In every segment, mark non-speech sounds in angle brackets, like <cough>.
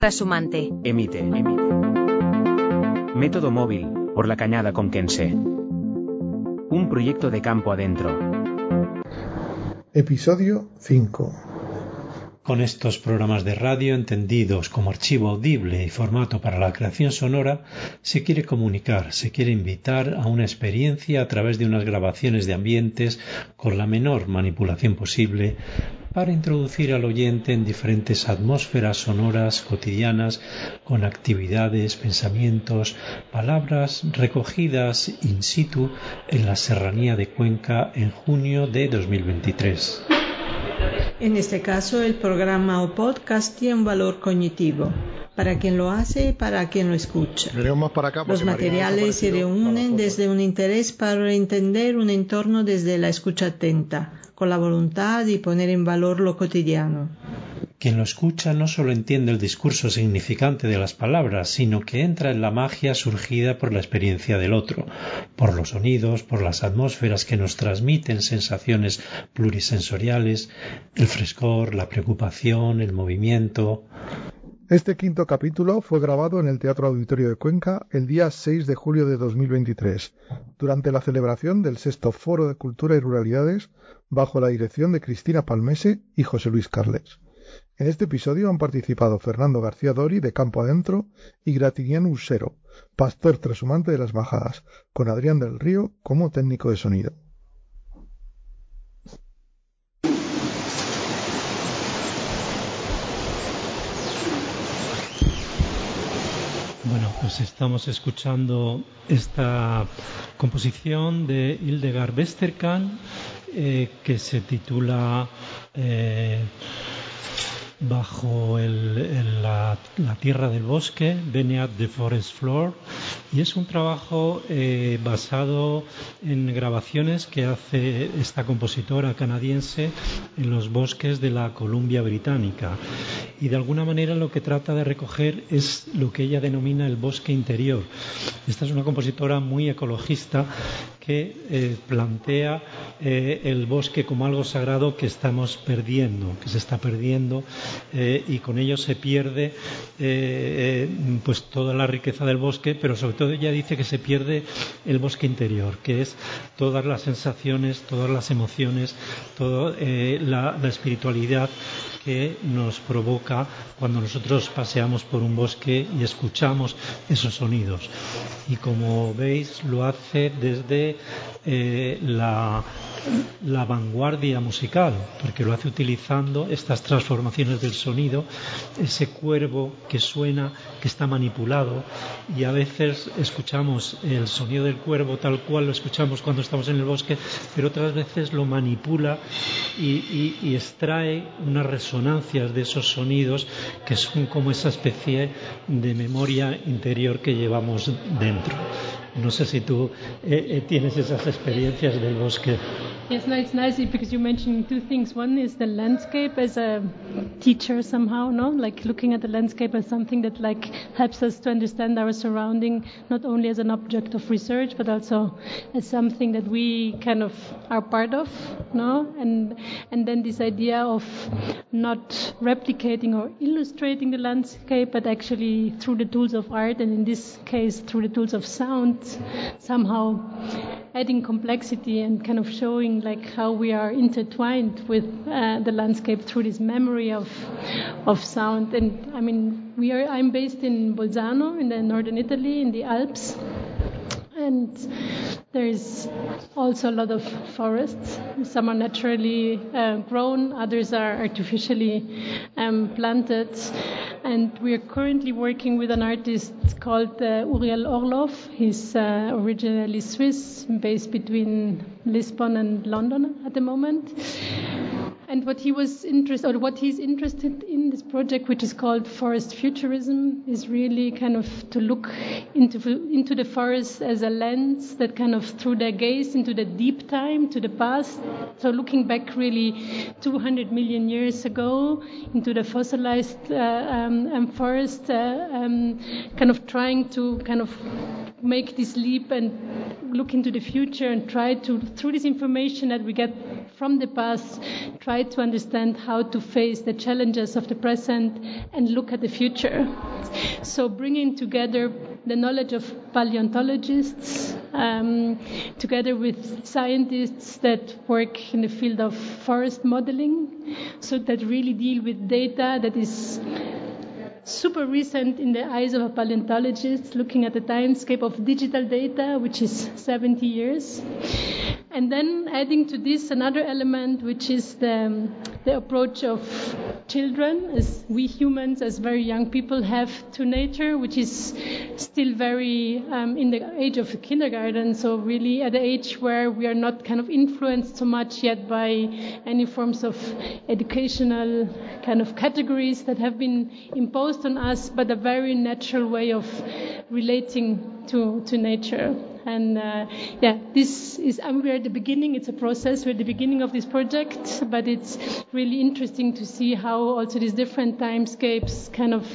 Trasumante. Emite. Emite. Método móvil, por la cañada con Kense. Un proyecto de campo adentro. Episodio 5. Con estos programas de radio entendidos como archivo audible y formato para la creación sonora, se quiere comunicar, se quiere invitar a una experiencia a través de unas grabaciones de ambientes con la menor manipulación posible para introducir al oyente en diferentes atmósferas sonoras cotidianas con actividades, pensamientos, palabras recogidas in situ en la serranía de Cuenca en junio de 2023. En este caso, el programa o podcast tiene un valor cognitivo para quien lo hace y para quien lo escucha. Los materiales se reúnen desde un interés para entender un entorno desde la escucha atenta, con la voluntad de poner en valor lo cotidiano. Quien lo escucha no solo entiende el discurso significante de las palabras, sino que entra en la magia surgida por la experiencia del otro, por los sonidos, por las atmósferas que nos transmiten sensaciones plurisensoriales, el frescor, la preocupación, el movimiento. Este quinto capítulo fue grabado en el Teatro Auditorio de Cuenca el día 6 de julio de 2023, durante la celebración del sexto Foro de Cultura y Ruralidades bajo la dirección de Cristina Palmese y José Luis Carles. En este episodio han participado Fernando García Dori de Campo Adentro y Gratiniano Usero, pastor trashumante de las Bajadas, con Adrián del Río como técnico de sonido. Bueno, pues estamos escuchando esta composición de Hildegard Westerkamp eh, que se titula eh, Bajo el, la, tierra del bosque, Beneath the Forest Floor, y es un trabajo eh, basado en grabaciones que hace esta compositora canadiense en los bosques de la Columbia Británica. Y de alguna manera lo que trata de recoger es lo que ella denomina el bosque interior. Esta es una compositora muy ecologista que eh, plantea eh, el bosque como algo sagrado que estamos perdiendo, que se está perdiendo eh, y con ello se pierde pues toda la riqueza del bosque, pero sobre todo ella dice que se pierde el bosque interior, que es todas las sensaciones, todas las emociones, toda la, la espiritualidad que nos provoca cuando nosotros paseamos por un bosque y escuchamos esos sonidos. Y como veis, lo hace desde eh, la, la vanguardia musical, porque lo hace utilizando estas transformaciones del sonido, ese cuervo que suena, que está manipulado, y a veces escuchamos el sonido del cuervo tal cual lo escuchamos cuando estamos en el bosque, pero otras veces lo manipula y, extrae unas resonancias de esos sonidos que son como esa especie de memoria interior que llevamos dentro. No sé si tú eh, eh, tienes esas experiencias del bosque. Yes, no, it's nice because you mentioned two things. One is the landscape as a teacher somehow, no, like looking at the landscape as something that like helps us to understand our surrounding, not only as an object of research, but also as something that we kind of are part of, no, and and then this idea of not replicating or illustrating the landscape, but actually through the tools of art, and in this case through the tools of sound, somehow adding complexity and kind of showing like how we are intertwined with uh, the landscape through this memory of of sound. And I mean we are I'm based in Bolzano in the northern Italy in the Alps and there is also a lot of forests. Some are naturally uh, grown, others are artificially um, planted. And we are currently working with an artist called uh, Uriel Orlov. He's uh, originally Swiss, based between Lisbon and London at the moment. And what he was interested, or what he's interested in this project, which is called Forest Futurism, is really kind of to look into into the forest as a lens that kind of through their gaze into the deep time, to the past. So looking back really 200 million years ago into the fossilized uh, um, um, forest, uh, um, kind of trying to kind of make this leap and look into the future and try to, through this information that we get from the past, try to understand how to face the challenges of the present and look at the future. So bringing together the knowledge of paleontologists um, together with scientists that work in the field of forest modeling, so that really deal with data that is super recent in the eyes of a paleontologist, looking at the timescape of digital data, which is 70 years. And then adding to this another element, which is the, the approach of children, as we humans, as very young people, have to nature, which is still very um, in the age of kindergarten. So really at the age where we are not kind of influenced so much yet by any forms of educational kind of categories that have been imposed on us, but a very natural way of relating to, to nature. And uh, yeah, this is, mean, we're at the beginning, it's a process, we're at the beginning of this project, but it's really interesting to see how also these different timescapes kind of,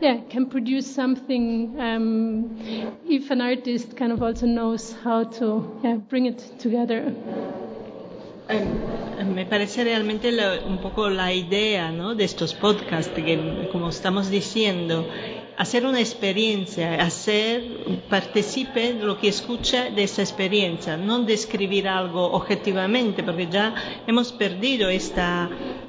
yeah, can produce something um, if an artist kind of also knows how to yeah, bring it together. Um, me parece realmente lo, un poco la idea ¿no? de estos podcasts, que como estamos diciendo, hacer una experiencia, hacer, participe lo que escucha de esa experiencia, no describir algo objetivamente, porque ya hemos perdido esta,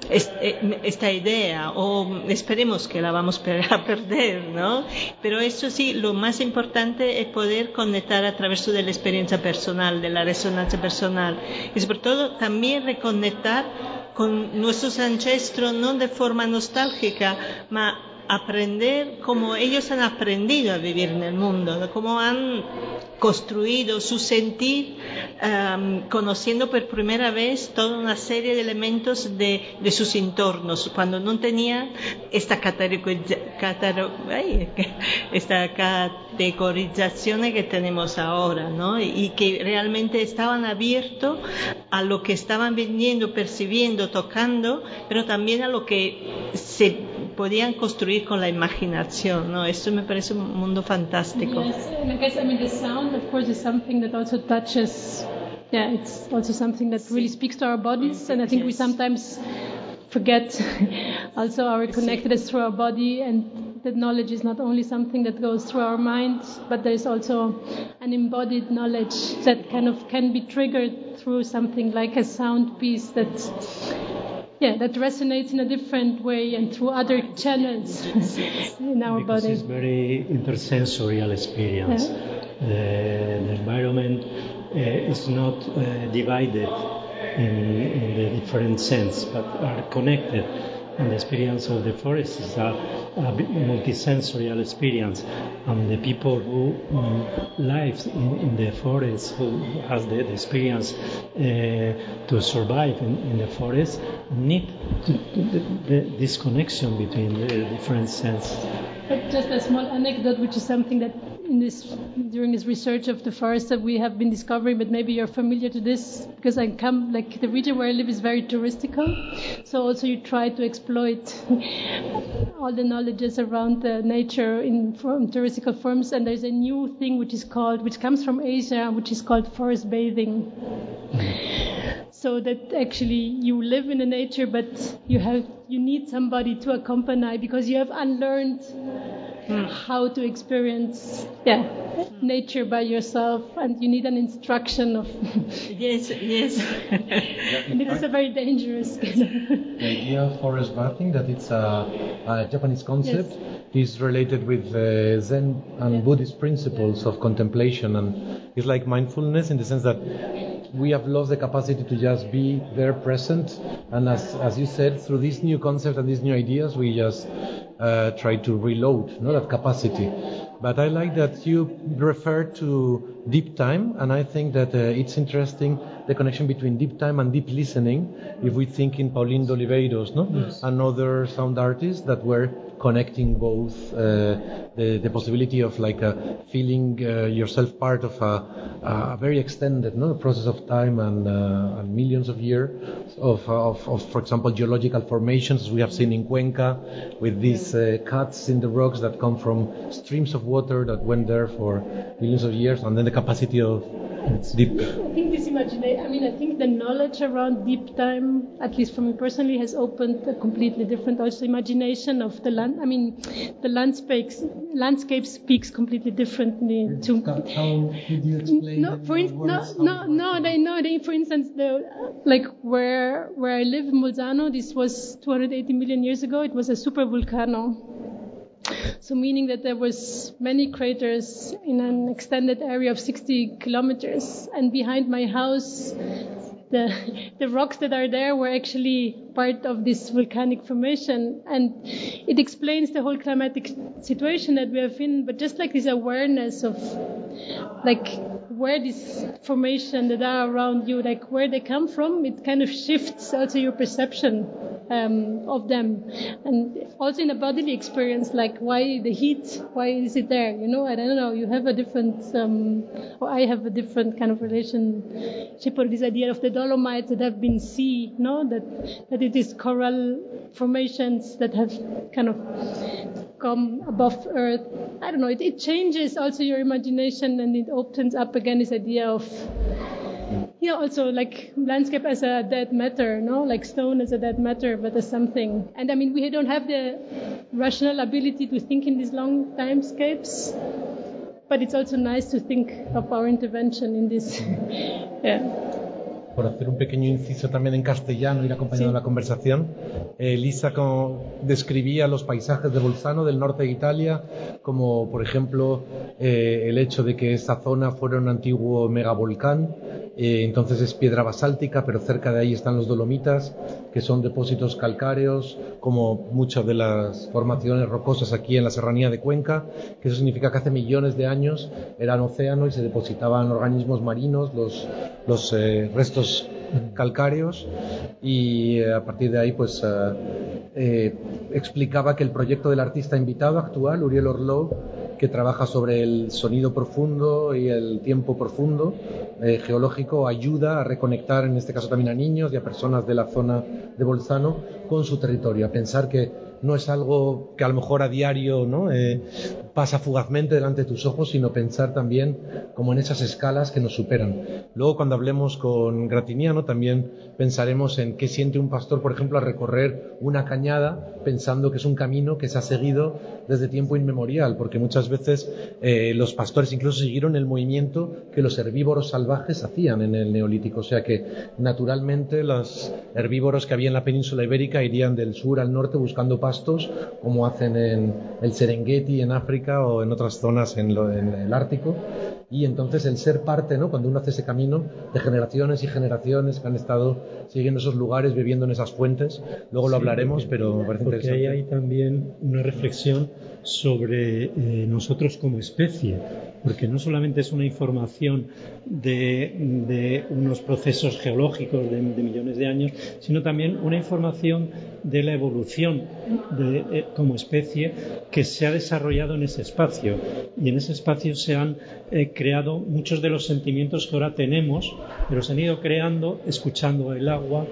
eh, esta idea, o esperemos que la vamos <laughs> a perder, ¿no? Pero eso sí, lo más importante es poder conectar a través de la experiencia personal, de la resonancia personal, y sobre todo también reconectar con nuestros ancestros, no de forma nostálgica, ma aprender cómo ellos han aprendido a vivir en el mundo, cómo han construido su sentir, conociendo por primera vez toda una serie de elementos de, de sus entornos, cuando no tenían esta, esta categorización que tenemos ahora, ¿no? y que realmente estaban abiertos a lo que estaban viendo, percibiendo, tocando, pero también a lo que se podían construir con la imaginación, ¿no? Eso me parece un mundo fantástico. Yes, and I guess I mean the sound, of course, is something that also touches. Yeah, it's also something that really speaks to our bodies, and I think yes. we sometimes forget <laughs> also our connectedness through our body and that knowledge is not only something that goes through our mind but there's also an embodied knowledge that kind of can be triggered through something like a sound piece that yeah, that resonates in a different way and through other channels <laughs> in our because body. It's very intersensorial experience. Yeah. The, the, environment uh, is not uh, divided in, in the different sense, but are connected and the experience of the forest is a, a multisensorial experience. And the people who um, live in, in, the forest, who has the, the experience uh, to survive in, in, the forest, need to, to, the, this connection between the different senses. But just a small anecdote, which is something that in this during this research of the forest that we have been discovering, but maybe you're familiar to this because I come like the region where I live is very touristical, so also you try to exploit <laughs> all the knowledges around the nature in from touristical forms, and there's a new thing which is called which comes from Asia, which is called forest bathing. So that actually you live in the nature, but you have you need somebody to accompany because you have unlearned mm. how to experience yeah nature by yourself and you need an instruction of <laughs> yes yes and it is a very dangerous the idea of forest bathing that it's a, a Japanese concept yes. is related with uh, Zen and Buddhist principles of contemplation and it's like mindfulness in the sense that we have lost the capacity to just be there present and as, as you said through these new concepts and these new ideas we just uh, try to reload no, that capacity. But I like that you refer to deep time, and I think that uh, it's interesting the connection between deep time and deep listening. If we think in Pauline Oliveiros, no, yes. another sound artist that were connecting both uh, the, the possibility of like uh, feeling uh, yourself part of a, a very extended no, process of time and, uh, and millions of years of, of, of, for example, geological formations we have seen in Cuenca with these uh, cuts in the rocks that come from streams of water that went there for millions of years and then the capacity of deep. I think this imagination, I mean, I think the knowledge around deep time, at least for me personally, has opened a completely different also imagination of the land. I mean, the landscapes, landscape speaks completely differently to. How could you explain? No, for instance, no, no, no, they, no, they, for instance, the, like where, where I live in Bolzano, this was 280 million years ago, it was a super volcano so meaning that there was many craters in an extended area of 60 kilometers, and behind my house, the <laughs> the rocks that are there were actually part of this volcanic formation, and it explains the whole climatic situation that we have in. But just like this awareness of, like where this formation that are around you, like where they come from, it kind of shifts also your perception um, of them, and also in a bodily experience, like why the heat, why is it there? You know, I don't know. You have a different, um, or I have a different kind of relationship or this idea of the Dolomites that have been sea, no, that that is coral formations that have kind of come above earth. I don't know. It, it changes also your imagination, and it opens up again this idea of yeah, also like landscape as a dead matter, no, like stone as a dead matter, but as something. And I mean, we don't have the rational ability to think in these long timescapes, but it's also nice to think of our intervention in this. <laughs> yeah. Por hacer un pequeño inciso también en castellano, ir acompañando la conversación. Eh, Lisa describía los paisajes de Bolzano, del norte de Italia, como por ejemplo eh, el hecho de que esa zona fuera un antiguo megavolcán, eh, entonces es piedra basáltica, pero cerca de ahí están los dolomitas, que son depósitos calcáreos, como muchas de las formaciones rocosas aquí en la serranía de Cuenca, que eso significa que hace millones de años eran océano y se depositaban organismos marinos, los, los restos calcáreos y eh, a partir de ahí pues eh, eh, explicaba que el proyecto del artista invitado actual, Uriel Orlov, que trabaja sobre el sonido profundo y el tiempo profundo geológico, ayuda a reconectar en este caso también a niños y a personas de la zona de Bolzano con su territorio, a pensar que no es algo que a lo mejor a diario ¿no? Eh, pasa fugazmente delante de tus ojos, sino pensar también como en esas escalas que nos superan. Luego, cuando hablemos con Gratiniano, también pensaremos en qué siente un pastor, por ejemplo, a recorrer una cañada pensando que es un camino que se ha seguido desde tiempo inmemorial, porque muchas veces eh, los pastores incluso siguieron el movimiento que los herbívoros salvajes hacían en el neolítico, o sea que naturalmente los herbívoros que había en la península ibérica irían del sur al norte buscando pastos, como hacen en el Serengeti en África o en otras zonas en, en el Ártico, y entonces el ser parte, ¿no? cuando uno hace ese camino de generaciones y generaciones que han estado siguiendo esos lugares, bebiendo en esas fuentes, luego lo hablaremos, pero me parece porque ahí hay también una reflexión sobre eh, nosotros como especie, porque no solamente es una información de, unos procesos geológicos de, millones de años, sino también una información de la evolución eh, como especie que se ha desarrollado en ese espacio. Y en ese espacio se han eh, creado muchos de los sentimientos que ahora tenemos, pero se han ido creando escuchando el agua,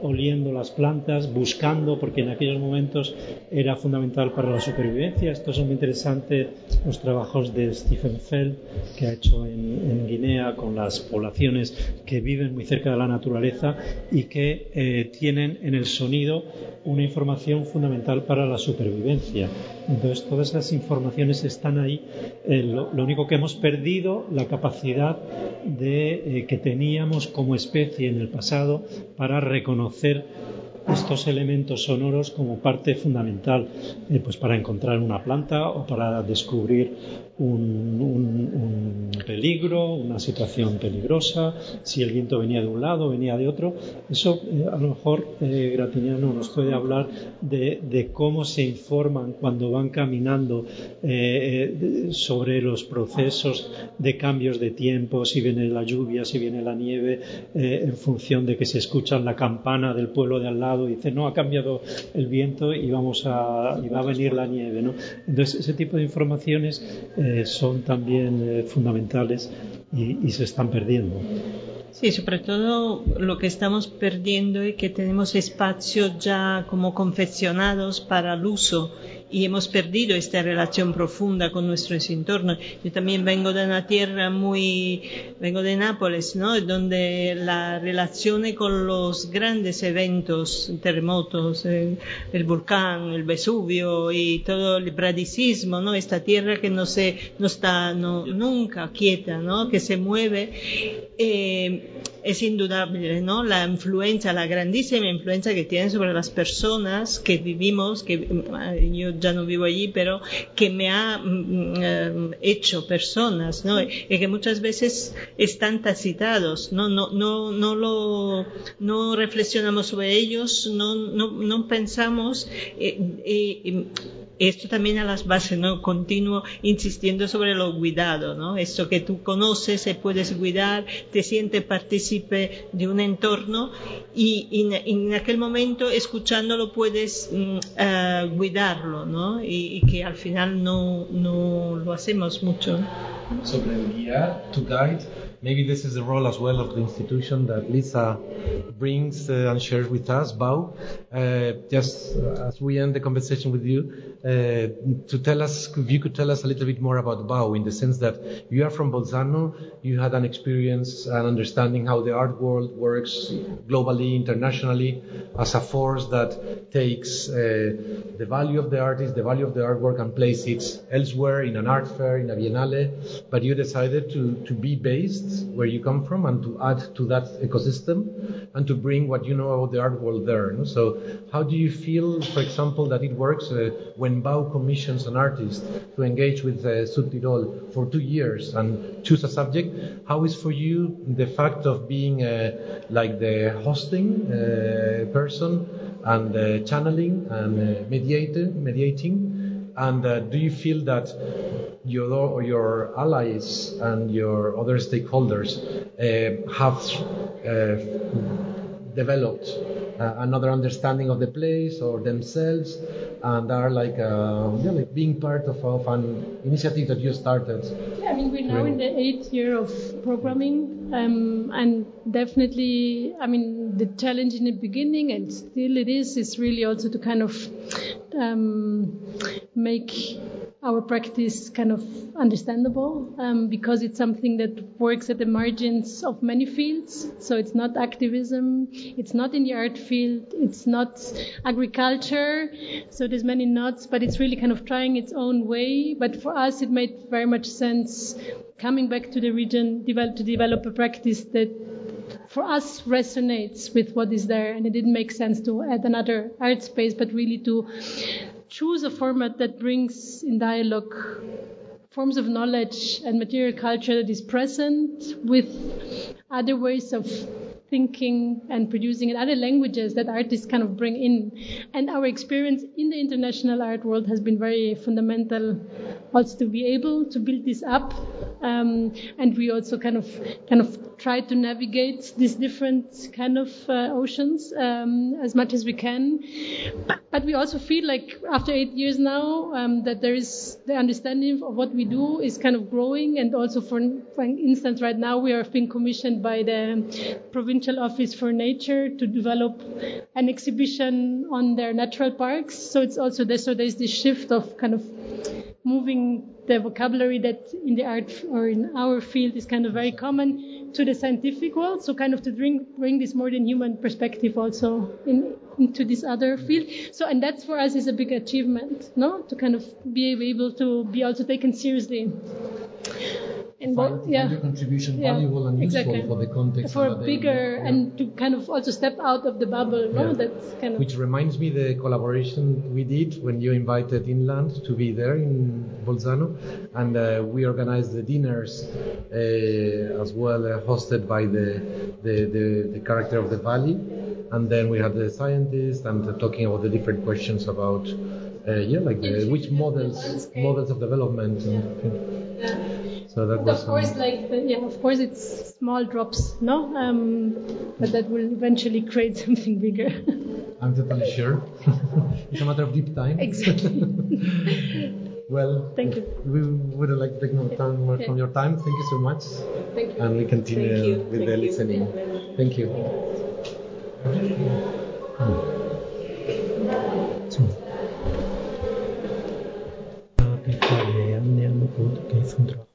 oliendo las plantas, buscando, porque en aquellos momentos era fundamental para la supervivencia. Esto es muy interesante, los trabajos de Stephen Feld, que ha hecho en, Guinea con las poblaciones que viven muy cerca de la naturaleza y que eh, tienen en el sonido una información fundamental para la supervivencia. Entonces, todas esas informaciones están ahí. Eh, lo, único que hemos perdido, la capacidad de, eh, que teníamos como especie en el pasado para reconocer estos elementos sonoros como parte fundamental eh, pues para encontrar una planta o para descubrir un, peligro, una situación peligrosa, si el viento venía de un lado, venía de otro. Eso eh, a lo mejor eh, nos puede hablar de, cómo se informan cuando van caminando eh, sobre los procesos de cambios de tiempo, si viene la lluvia, si viene la nieve, en función de que se escuchan la campana del pueblo de al lado dice no ha cambiado el viento y vamos a y va a venir la nieve, ¿no? Entonces ese tipo de informaciones eh, son también eh, fundamentales y, se están perdiendo. Sí, sobre todo lo que estamos perdiendo es que tenemos espacios ya como confeccionados para el uso y hemos perdido esta relación profunda con nuestros entornos. Yo también vengo de una tierra muy, vengo de Nápoles, ¿no? Donde la relación con los grandes eventos, terremotos, el, volcán, el Vesubio y todo el bradicismo, ¿no? Esta tierra que no se, no está nunca quieta, ¿no? Que se mueve. Eh, es indudable, ¿no? La influencia, la grandísima influencia que tiene sobre las personas que vivimos, que mm, yo ya no vivo allí, pero que me ha mm, mm, hecho personas, ¿no? Y que muchas veces están tacitados, ¿no? No, no, no lo, no reflexionamos sobre ellos, no, no, no pensamos, eh, eh, esto también a las bases, ¿no? Continuo insistiendo sobre lo cuidado, ¿no? Esto que tú conoces, se puedes cuidar, te sientes partícipe de un entorno y, en aquel momento escuchándolo puedes eh, cuidarlo, ¿no? Y, que al final no, no lo hacemos mucho. Sobre guiar, to guide, maybe this is the role as well of the institution that Lisa brings uh, and shares with us, BAU. Uh, just as we end the conversation with you, uh, to tell us, if you could tell us a little bit more about BAU in the sense that you are from Bolzano, you had an experience and understanding how the art world works globally, internationally, as a force that takes uh, the value of the artist, the value of the artwork, and places it elsewhere in an art fair, in a biennale. But you decided to, to be based where you come from and to add to that ecosystem and to bring what you know about the art world there. So, how do you feel, for example, that it works uh, when Bau commissions an artist to engage with uh, Südtirol for two years and choose a subject, how is for you the fact of being uh, like the hosting uh, person and uh, channeling and uh, mediating, mediating? And uh, do you feel that your or your allies and your other stakeholders uh, have developed another understanding of the place or themselves and are like uh, yeah, like being part of, of an initiative that you started. Yeah, I mean we're now in the eighth year of programming, um, and definitely, I mean the challenge in the beginning, and still it is, is really also to kind of um, make our practice kind of understandable um, because it's something that works at the margins of many fields. So it's not activism, it's not in the art field, it's not agriculture. So there's many nods, but it's really kind of trying its own way. But for us, it made very much sense coming back to the region develop, to develop a practice that for us resonates with what is there and it didn't make sense to add another art space but really to choose a format that brings in dialogue forms of knowledge and material culture that is present with other ways of thinking and producing in other languages that artists kind of bring in. And our experience in the international art world has been very fundamental also to be able to build this up. Um, and we also kind of kind of try to navigate these different kind of uh, oceans um, as much as we can. But, we also feel like after eight years now um, that there is the understanding of what we do is kind of growing. And also, for, for instance, right now we are being commissioned by the provincial office for nature to develop an exhibition on their natural parks. So it's also there. So there's this shift of kind of moving the vocabulary that in the art or in our field is kind of very common to the scientific world. So kind of to bring bring this more than human perspective also in, into this other field. So and that's for us is a big achievement, no? To kind of be able to be also taken seriously and find, yeah, your contribution yeah, valuable and useful exactly. for the context for bigger yeah. and to kind of also step out of the bubble no? That's kind of which reminds me the collaboration we did when you invited inland to be there in Bolzano. And uh, we organized the dinners uh, as well uh, hosted by the, the, the, the character of the valley. And then we had the scientists and talking about the different questions about uh, yeah like the, which models models of development and, yeah. So that but was. Of course, um, like yeah, of course, it's small drops, no, um, but that will eventually create <laughs> something bigger. <laughs> I'm totally sure. <laughs> it's a matter of deep time. Exactly. well, thank you. We would like to take more time more from your time. Thank you so much. Thank you. And we continue with thank the you. listening. Thank you. Hmm. artista de Anne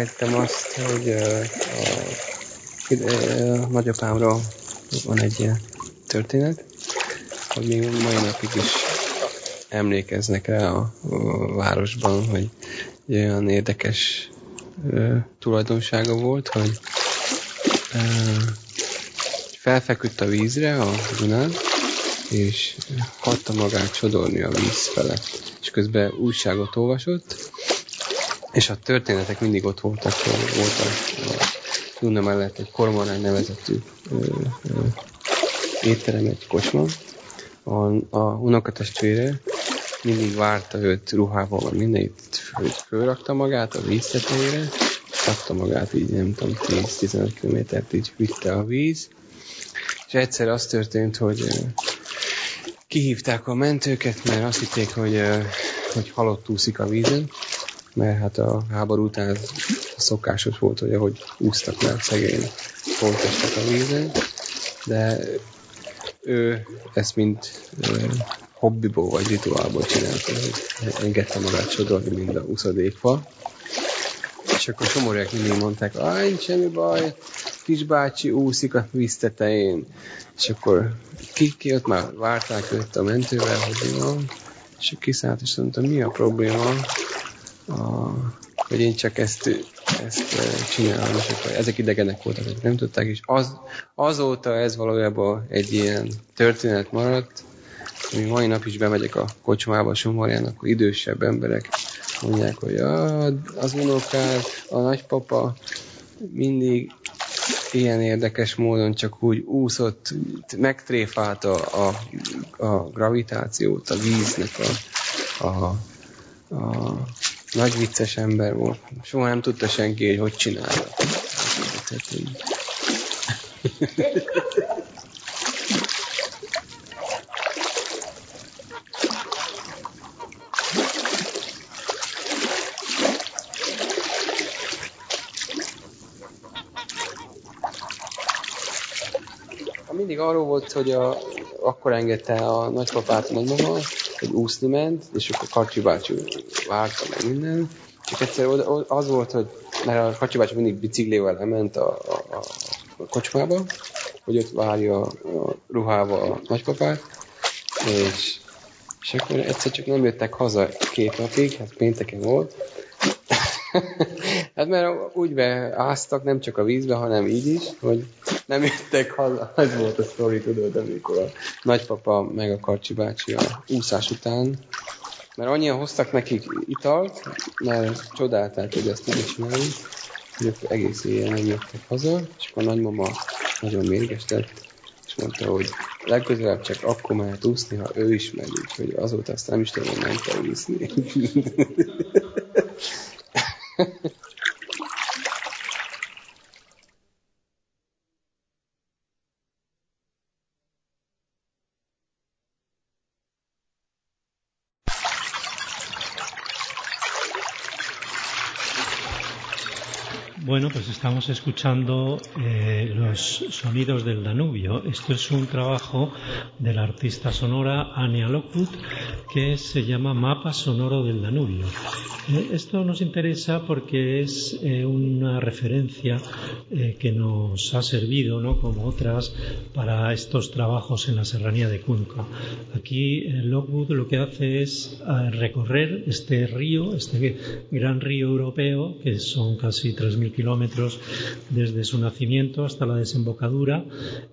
elfelejtettem azt, hogy a, a, nagyapámról van egy ilyen történet, hogy még mai napig is emlékeznek rá a, városban, hogy olyan érdekes tulajdonsága volt, hogy felfeküdt a vízre, a Dunán, és hagyta magát sodorni a víz felett. És közben újságot olvasott, és a történetek mindig ott voltak, volt a, Duna mellett egy kormorán nevezetű ö, ö, étterem, egy kocsma. A, a unokatestvére mindig várta őt ruhával, vagy mindenit, hogy fölrakta magát a víz tetejére, adta magát így, nem tudom, 10-15 kilométert így vitte a víz. És egyszer az történt, hogy kihívták a mentőket, mert azt hitték, hogy, hogy halott úszik a vízen, mert hát a háború után a szokásos volt, hogy ahogy úsztak meg szegény holtestek a vízen, de ő ezt mind hobbiból vagy rituálból csinálta, hogy engedte magát sodorni, mind a uszadékfa. És akkor somorúak mindig mondták, hogy nincs semmi baj, kisbácsi úszik a víz tetején. És akkor ki, ki ott már várták őt a mentővel, hogy van, és kiszállt, és mondta, mi a probléma? A, hogy én csak ezt, ezt csinálom, és akkor ezek idegenek voltak, hogy nem tudták, és az, azóta ez valójában egy ilyen történet maradt, hogy mai nap is bemegyek a kocsmába Somorján, akkor idősebb emberek mondják, hogy az unokád, a nagypapa mindig ilyen érdekes módon csak úgy úszott, megtréfálta a, a gravitációt, a víznek a, a, a nagy vicces ember volt. Soha nem tudta senki, hogy hogy csinálja. mindig arról volt, hogy a, akkor engedte a nagypapát nagymama, hogy úszni ment, és akkor Karcsi bácsi várta meg minden. És egyszer az volt, hogy mert a Kacsi bácsi mindig biciklével lement a, a, a, kocsmába, hogy ott várja a ruhába a nagypapát, és, és akkor egyszer csak nem jöttek haza két napig, hát pénteken volt, hát mert úgy beáztak nem csak a vízbe, hanem így is, hogy nem jöttek haza. <laughs> Ez volt a sztori, tudod, amikor a nagypapa meg a Karcsi bácsi a úszás után mert annyian hoztak nekik italt, mert csodálták, hogy ezt tudja csinálni, hogy egész éjjel nem jöttek haza, és akkor a nagymama nagyon mérges lett, és mondta, hogy legközelebb csak akkor mehet úszni, ha ő is megy, úgyhogy azóta azt nem is tudom, hogy ment el úszni. <laughs> estamos escuchando eh, los sonidos del Danubio. Esto es un trabajo de la artista sonora Anya Lockwood que se llama Mapa Sonoro del Danubio. Eh, esto nos interesa porque es eh, una referencia que nos ha servido, ¿no? como otras, para estos trabajos en la serranía de Cuenca. Aquí Lockwood lo que hace es recorrer este río, este gran río europeo, que son casi 3.000 3.000 desde su nacimiento hasta la desembocadura,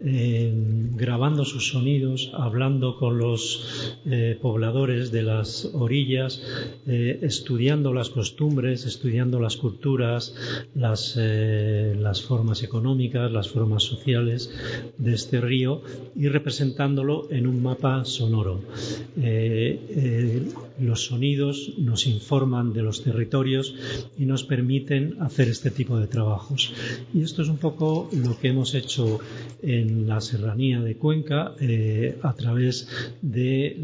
eh, grabando sus sonidos, hablando con los eh, pobladores de las orillas, estudiando las costumbres, estudiando las culturas, las, formas económicas, las formas sociales de este río y representándolo en un mapa sonoro. los sonidos nos informan de los territorios y nos permiten hacer este tipo de Y esto es un poco lo que hemos hecho en la serranía de Cuenca eh, a través de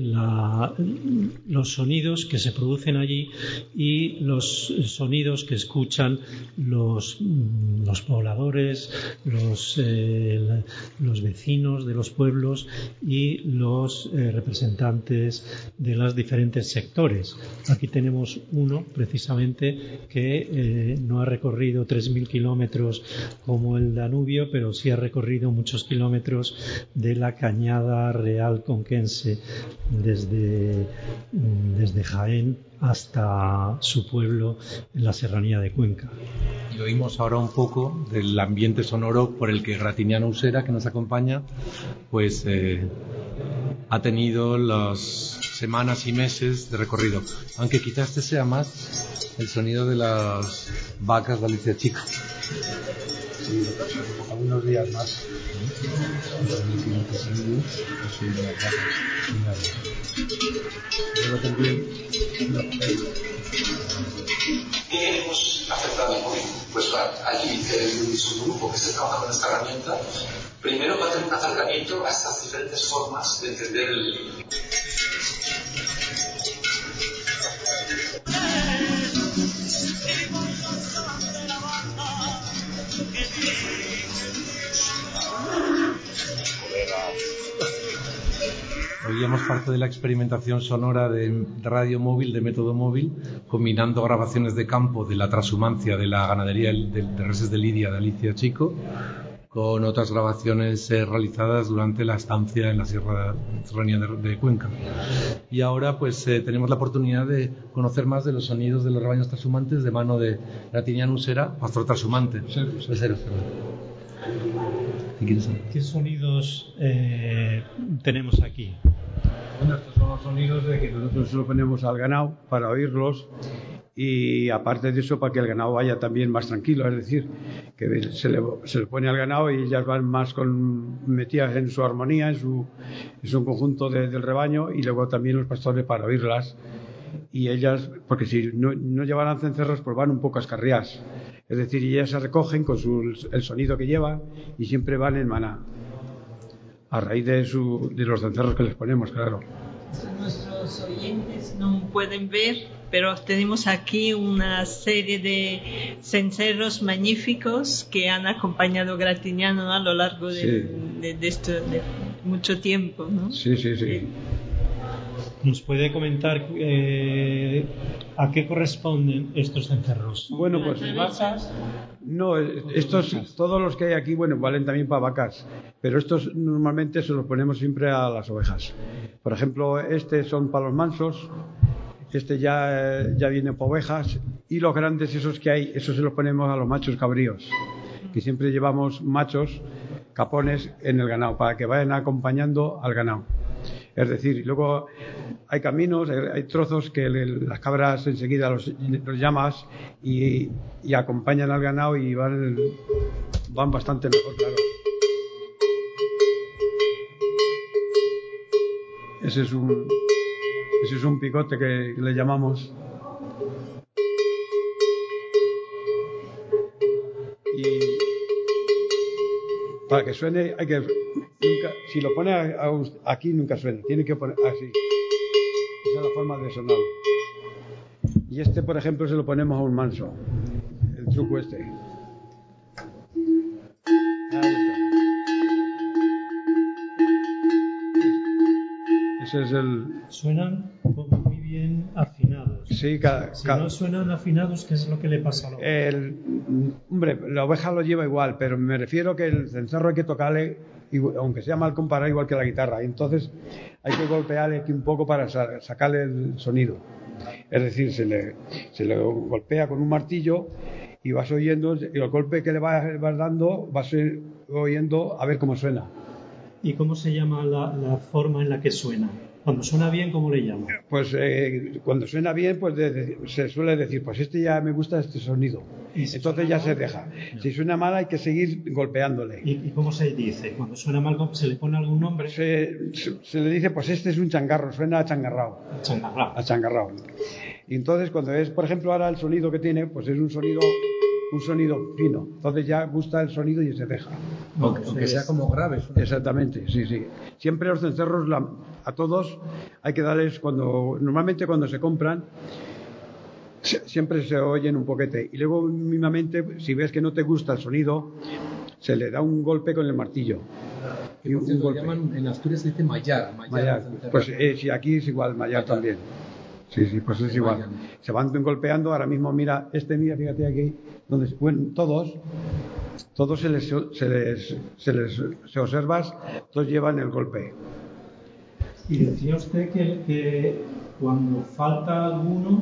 los sonidos que se producen allí y los sonidos que escuchan los, los pobladores, los, eh, los vecinos de los pueblos y los eh, representantes de los diferentes sectores. Aquí tenemos uno precisamente que no ha recorrido 3.000 kilómetros como el Danubio, pero sí ha recorrido muchos kilómetros de la cañada real conquense desde, mm, desde Jaén hasta su pueblo en la serranía de Cuenca. Y oímos ahora un poco del ambiente sonoro por el que Gratiniano Usera, que nos acompaña, pues eh, ha tenido las semanas y meses de recorrido. Aunque quizás este sea más el sonido de las vacas de Alicia Chica. Algunos días más. Pero también ¿Qué hemos aceptado hoy? Pues aquí es un grupo que se trabaja con esta herramienta. Primero va a tener un acercamiento a estas diferentes formas de entender el, Oíamos parte de la experimentación sonora de radio móvil, de método móvil, combinando grabaciones de campo de la transhumancia de la ganadería de, de reses de Lidia de Alicia Chico con otras grabaciones eh, realizadas durante la estancia en la Sierra Serranía de, Cuenca. Y ahora pues eh, tenemos la oportunidad de conocer más de los sonidos de los rebaños transhumantes de mano de Latinian Usera, pastor transhumante. ¿Qué sonidos eh, tenemos aquí? Bueno, estos son los sonidos de que nosotros lo ponemos al ganado para oírlos y aparte de eso para que el ganado vaya también más tranquilo, es decir, que se le, se pone al ganado y ellas van más con, metidas en su armonía, en su, en su conjunto del rebaño y luego también los pastores para oírlas y ellas, porque si no, no llevaran cencerros pues van un poco escarriadas, es decir, ellas se recogen con su, el sonido que llevan y siempre van en maná, a raíz de, su, de los cencerros que les ponemos, claro. Nuestros oyentes no pueden ver pero tenemos aquí una serie de cencerros magníficos que han acompañado Gratignano a lo largo de, esto, de mucho tiempo. ¿no? Sí, sí, sí. ¿Nos puede comentar eh, a qué corresponden estos cencerros? Bueno, pues vacas. No, estos, todos los que hay aquí, bueno, valen también para vacas, pero estos normalmente se los ponemos siempre a las ovejas. Por ejemplo, este son para los mansos, este ya, ya viene por ovejas y los grandes esos que hay, esos se los ponemos a los machos cabríos, que siempre llevamos machos capones en el ganado para que vayan acompañando al ganado. Es decir, luego hay caminos, hay trozos que las cabras enseguida los, llamas y, acompañan al ganado y van, bastante mejor, claro. Ese es un, ese es un picote que le llamamos. Y para que suene, hay que. Nunca, si lo pone aquí, nunca suena. Tiene que poner así. Esa es la forma de sonar. Y este, por ejemplo, se lo ponemos a un manso. El truco este. es el... Suenan como muy bien afinados. Sí, cada, si no suenan afinados, ¿qué es lo que le pasa a la oveja? El, hombre, la oveja lo lleva igual, pero me refiero que el cencerro hay que tocarle, aunque sea mal comparado, igual que la guitarra. Entonces hay que golpearle aquí un poco para sacarle el sonido. Es decir, se le, golpea con un martillo y vas oyendo, y el golpe que le vas, dando, vas oyendo a ver cómo suena. ¿Y cómo se llama la, la forma en la que suena? Cuando suena bien, ¿cómo le llamo? Pues eh, cuando suena bien, pues se suele decir, pues este ya me gusta este sonido. Entonces ya se deja. Si suena mal, hay que seguir golpeándole. ¿Y, cómo se dice? Cuando suena mal, ¿se le pone algún nombre? Se, le dice, pues este es un changarro, suena a changarrao. Changarrao. A changarrao. Y entonces, cuando es, por ejemplo, ahora el sonido que tiene, pues es un sonido un sonido fino. Entonces ya gusta el sonido y se deja. Aunque, sea como grave. Exactamente, sí, sí. Siempre los cencerros a todos hay que darles cuando normalmente cuando se compran siempre se oyen un poquete y luego mismamente si ves que no te gusta el sonido se le da un golpe con el martillo. Y un, llaman, en Asturias se dice mayar. Mayar, pues eh, sí, aquí es igual, mayar también. Sí, sí, pues es igual. Se van golpeando, ahora mismo mira, este mira, fíjate aquí, donde, bueno, todos, todos se les, se les, se les se observas, todos llevan el golpe. Y decía usted que, cuando falta alguno,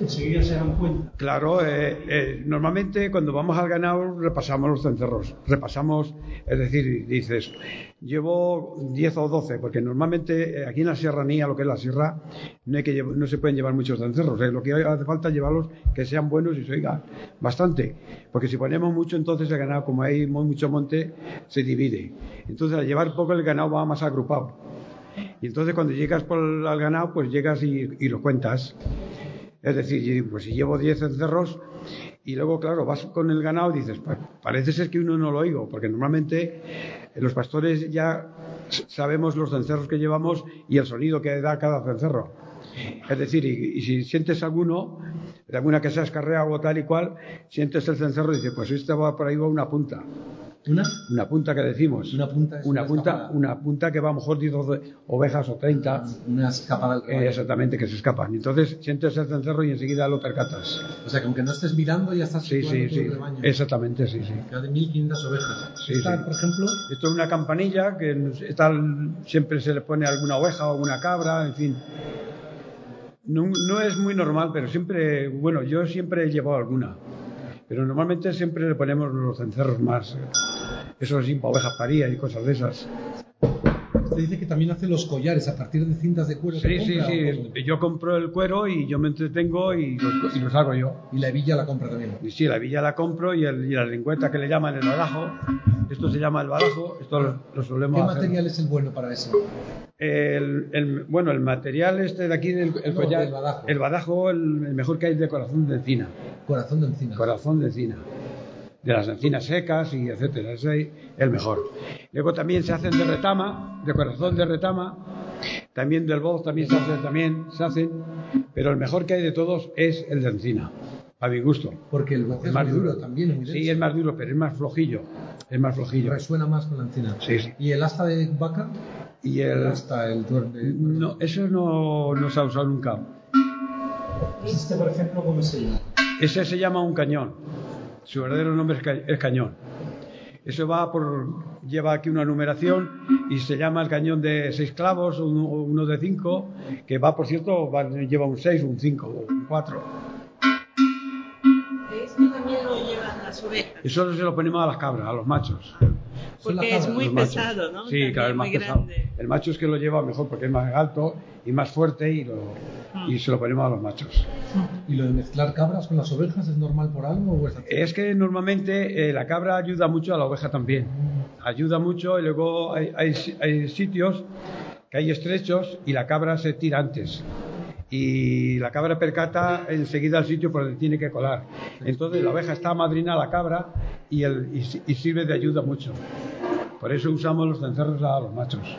enseguida se dan cuenta. Claro, eh, eh, normalmente cuando vamos al ganado repasamos los cencerros, repasamos, es decir, dices, llevo 10 o 12, porque normalmente eh, aquí en la serranía, lo que es la sierra, no, hay que no se pueden llevar muchos cencerros, lo que hace falta es llevarlos que sean buenos y se oiga bastante, porque si ponemos mucho entonces el ganado, como hay mucho monte, se divide. Entonces al llevar poco el ganado va más agrupado. Y entonces cuando llegas por al ganado, pues llegas y, lo cuentas. Es decir, pues si llevo 10 cencerros y luego, claro, vas con el ganado y dices, pues, parece ser que uno no lo oigo, porque normalmente los pastores ya sabemos los cencerros que llevamos y el sonido que da cada cencerro. Es decir, y, si sientes alguno, de alguna que sea escarrea o tal y cual, sientes el cencerro y dices, pues este va por ahí va una punta. ¿Una? Una punta que decimos. Una punta una punta, una punta que va a lo mejor 10 ovejas o 30. Una escapada del eh, exactamente, que se escapan. Entonces sientes el cencerro y enseguida lo percatas. O sea, que aunque no estés mirando ya estás sí, sí, sí. Exactamente, sí, sí. Cada de 1500 ovejas. Sí, Esta, por ejemplo. Esto es una campanilla que siempre se le pone alguna oveja o alguna cabra, en fin. No, no es muy normal, pero siempre, bueno, yo siempre he llevado alguna. Pero normalmente siempre le ponemos los cencerros más. Eso es para ovejas paría y cosas de esas. Usted dice que también hace los collares a partir de cintas de cuero. Sí, sí, sí. Yo compro el cuero y yo me entretengo y los, y los hago yo. ¿Y la hebilla la compra también? Y sí, la hebilla la compro y, el, y la lengüeta que le llaman el badajo. Esto se llama el badajo. Esto lo, solemos ¿Qué material es el bueno para eso? El, bueno, el material este de aquí, del el, collar, el badajo, el, badajo el, mejor que hay de corazón de encina. Corazón de encina. Corazón de encina. De las encinas secas y etcétera. Ese es el mejor. Luego también se hacen de retama, de corazón de retama. También del voz también se hacen, también se hacen. Pero el mejor que hay de todos es el de encina. A mi gusto. Porque el voz es, más duro, también. sí, es más duro, pero es más flojillo. Es más flojillo. Resuena más con la encina. Sí, sí. ¿Y el asta de vaca? Y el, hasta el No, eso no, no se ha usado nunca. Este, por ejemplo, cómo se llama? Ese se llama un cañón. Su verdadero nombre es cañón. Eso va por, lleva aquí una numeración y se llama el cañón de seis clavos, o uno, de cinco, que va, por cierto, lleva un seis, un cinco, un cuatro. Las ovejas. Eso se lo ponemos a las cabras, a los machos. Porque es muy pesado, ¿no? Sí, claro, es más pesado. El macho es que lo lleva mejor porque es más alto y más fuerte y, lo, ah. y se lo ponemos a los machos. ¿Y lo de mezclar cabras con las ovejas es normal por algo? O es, es, que normalmente eh, la cabra ayuda mucho a la oveja también. Ayuda mucho y luego hay, hay, hay sitios que hay estrechos y la cabra se tira antes y la cabra percata enseguida al sitio por donde tiene que colar. Entonces la oveja está madrina a la cabra y, el, y, sirve de ayuda mucho. Por eso usamos los cencerros a los machos.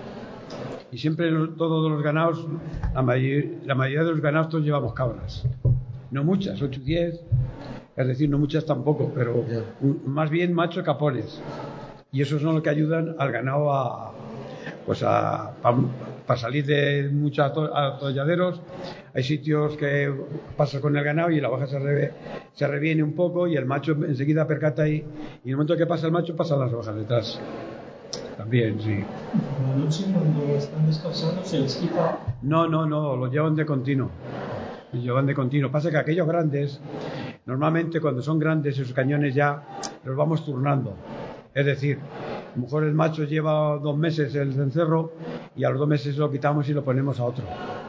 Y siempre todos los ganados, la, mayoría de los ganados todos llevamos cabras. No muchas, 8 o 10, es decir, no muchas tampoco, pero más bien machos capones. Y esos son los que ayudan al ganado a, pues a, para salir de muchos atolladeros. Hay sitios que pasa con el ganado y la oveja se, se reviene un poco y el macho enseguida percata y, y en el momento que pasa el macho pasan las ovejas detrás. También, sí. ¿La noche cuando están descansando se les quita? No, no, no, lo llevan de continuo. Lo llevan de continuo. Pasa que aquellos grandes Normalmente cuando son grandes esos cañones ya los vamos turnando. Es decir, a lo mejor el macho lleva dos meses el cencerro y a los dos meses lo quitamos y lo ponemos a otro,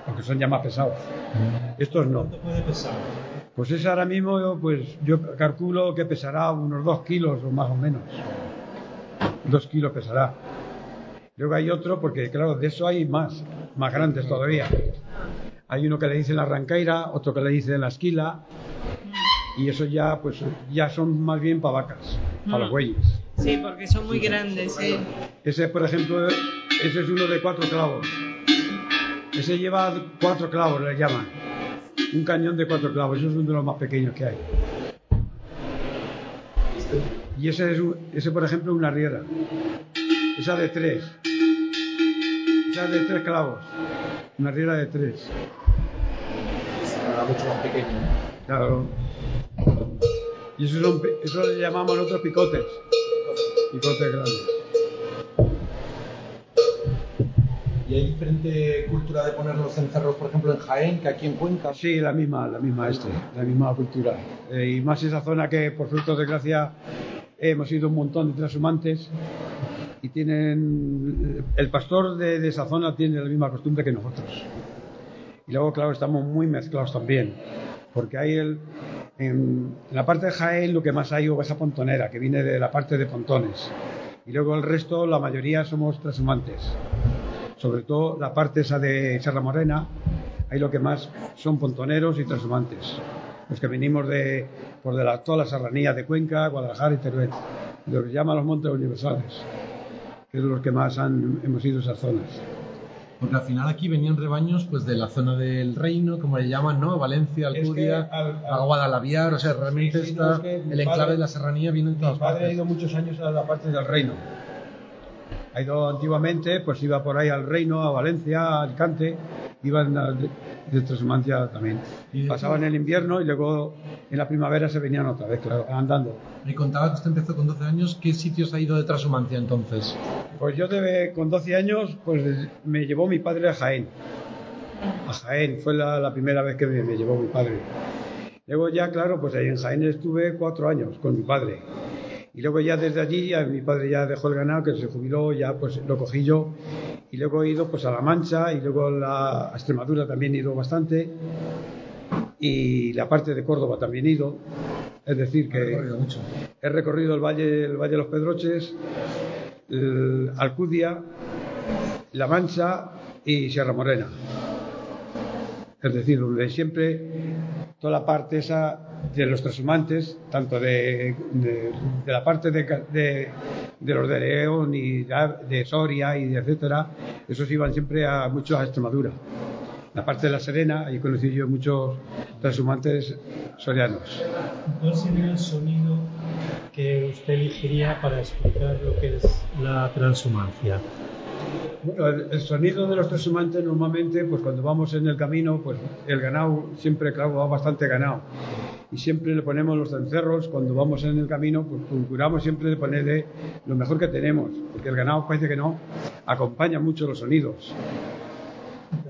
porque son ya más pesados. Estos no. ¿Cuánto puede pesar? Pues ese ahora mismo, pues yo calculo que pesará unos dos kilos o más o menos. Dos kilos pesará. Luego hay otro, porque claro, de eso hay más, más grandes todavía. Hay uno que le dicen la ranqueira, otro que le dicen la esquila, y eso ya, pues, ya son más bien para vacas, para los bueyes. Sí, porque son muy grandes, sí. Ese, por ejemplo, ese es uno de cuatro clavos. Ese lleva cuatro clavos, le llaman. Un cañón de cuatro clavos, eso es uno de los más pequeños que hay. Y ese, es, un- ese por ejemplo, una riera. Esa de tres. Esa de tres clavos. Una riera de tres. mucho más pequeño. Claro. Y eso, son, eso le llamamos nosotros picotes. Picotes grandes. ¿Y hay diferente cultura de poner los cencerros, por ejemplo, en Jaén, que aquí en Cuenca? Sí, la misma, la misma este, la misma cultura. Eh, y más esa zona que, por fruto de desgracia, hemos ido un montón de transhumantes y tienen. El pastor de, de esa zona tiene la misma costumbre que nosotros. Y luego, claro, estamos muy mezclados también, porque hay el. En, la parte de Jaén lo que más hay oveja pontonera, que viene de la parte de pontones. Y luego el resto, la mayoría somos transhumantes. Sobre todo la parte esa de Serra Morena, ahí lo que más son pontoneros y transhumantes. Los que venimos de, por de la, todas las serranías de Cuenca, Guadalajara y Teruel. Lo que llaman los montes universales, que es los que más hemos ido a esas zonas. Porque al final aquí venían rebaños pues de la zona del reino, como le llaman, ¿no? Valencia, Alcudia, al- Guadalaviar, o sea, realmente Sí, sí, no, está, es que mi el enclave padre- de la serranía viene de todas Mi padre ha partes. ido muchos años a la parte del reino. Ha ido antiguamente, pues iba por ahí al reino, a Valencia, a Alicante, iban de, de transhumancia también. Y Pasaban el invierno y luego en la primavera se venían otra vez, claro, andando. Me contaba que usted empezó con 12 años, ¿qué sitios ha ido de transhumancia entonces? Pues yo debe, con 12 años, pues me llevó mi padre a Jaén. A Jaén, fue la, la primera vez que me, me llevó mi padre. Luego ya, claro, pues ahí en Jaén estuve cuatro años con mi padre. Y luego ya desde allí, mi padre ya dejó el ganado, que se jubiló, ya pues lo cogí yo. Y luego he ido pues a La Mancha y luego la, a Extremadura también he ido bastante. Y la parte de Córdoba también he ido. Es decir, que recorrido mucho. he recorrido el valle, el valle de los Pedroches, el Alcudia, La Mancha y Sierra Morena. Es decir, donde siempre toda la parte esa de los transhumantes, tanto de, de- la parte de, de- los de León y de Soria y etcétera, esos iban siempre a mucho a Extremadura. La parte de la Serena, ahí conocí yo muchos transhumantes sorianos. ¿Cuál sería el sonido que usted elegiría para explicar lo que es la transhumancia? Bueno, el, sonido de los transhumantes normalmente, pues cuando vamos en el camino, pues el ganado siempre, claro, va bastante ganado. Y siempre le ponemos los cencerros, cuando vamos en el camino, pues procuramos siempre de ponerle lo mejor que tenemos, porque el ganado parece que no, acompaña mucho los sonidos.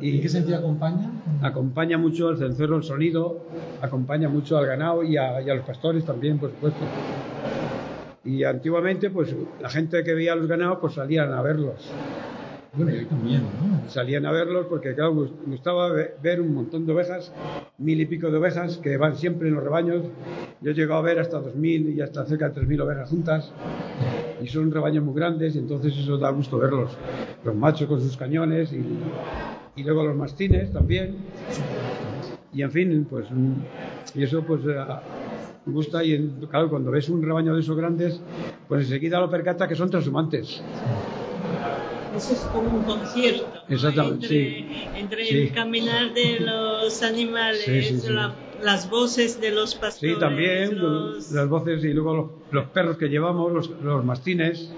¿Y en qué sentido acompaña? Acompaña mucho el cencerro, el sonido, acompaña mucho al ganado y a, y a los pastores también, por supuesto. Y antiguamente, pues la gente que veía los ganados, pues salían a verlos. Bueno, y hoy también, ¿no? salían a verlos porque claro, gust- gustaba ve- ver un montón de ovejas, mil y pico de ovejas que van siempre en los rebaños. Yo he llegado a ver hasta dos mil y hasta cerca de tres mil ovejas juntas y son rebaños muy grandes y entonces eso da gusto verlos. Los machos con sus cañones y, luego los mastines también. Y en fin, pues mm, y eso pues eh, gusta y claro, cuando ves un rebaño de esos grandes, pues enseguida lo percata que son transhumantes. Eso es como un concierto. Exactamente, entre, sí. Entre Sí. el caminar de <laughs> los animales, Sí, la- las voces de los pastores. Sí, también los- las voces y luego los, los perros que llevamos, los, los mastines,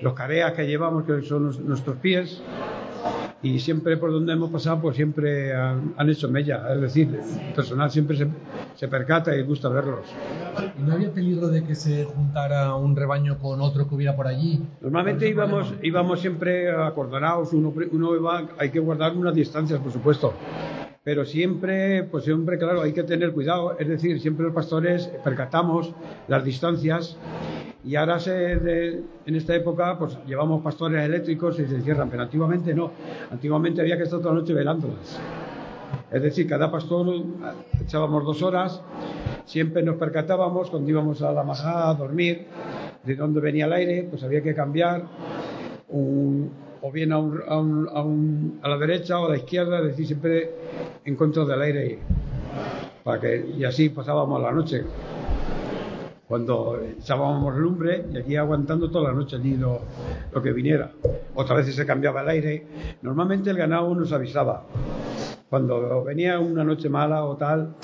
los careas que llevamos, que son los- nuestros pies. Y siempre por donde hemos pasado, pues siempre han, han hecho mella. Es decir, el personal siempre se, se percata y gusta verlos. ¿Y no había peligro de que se juntara un rebaño con otro que hubiera por allí? Normalmente íbamos, problema. íbamos siempre acordonados, uno, uno iba, hay que guardar unas distancias, por supuesto. pero siempre, pues siempre, claro, hay que tener cuidado, es decir, siempre los pastores percatamos las distancias y ahora se, en esta época pues llevamos pastores eléctricos y se encierran, pero antiguamente no, antiguamente había que estar toda la noche velándolas. Es decir, cada pastor echábamos dos horas, siempre nos percatábamos cuando íbamos a la majada a dormir, de dónde venía el aire, pues había que cambiar o bien a, a, la derecha o a la izquierda, es decir, siempre en contra del aire. Para que, y así pasábamos la noche. Cuando echábamos lumbre y aquí aguantando toda la noche allí lo, lo que viniera. Otras veces se cambiaba el aire. Normalmente el ganado nos avisaba. Cuando venía una noche mala o tal,